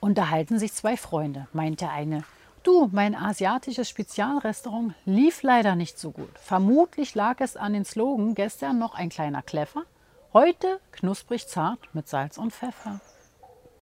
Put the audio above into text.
unterhalten sich zwei Freunde, meint der eine. Du, mein asiatisches Spezialrestaurant lief leider nicht so gut. Vermutlich lag es an den Slogan gestern noch ein kleiner Kleffer, heute knusprig zart mit Salz und Pfeffer.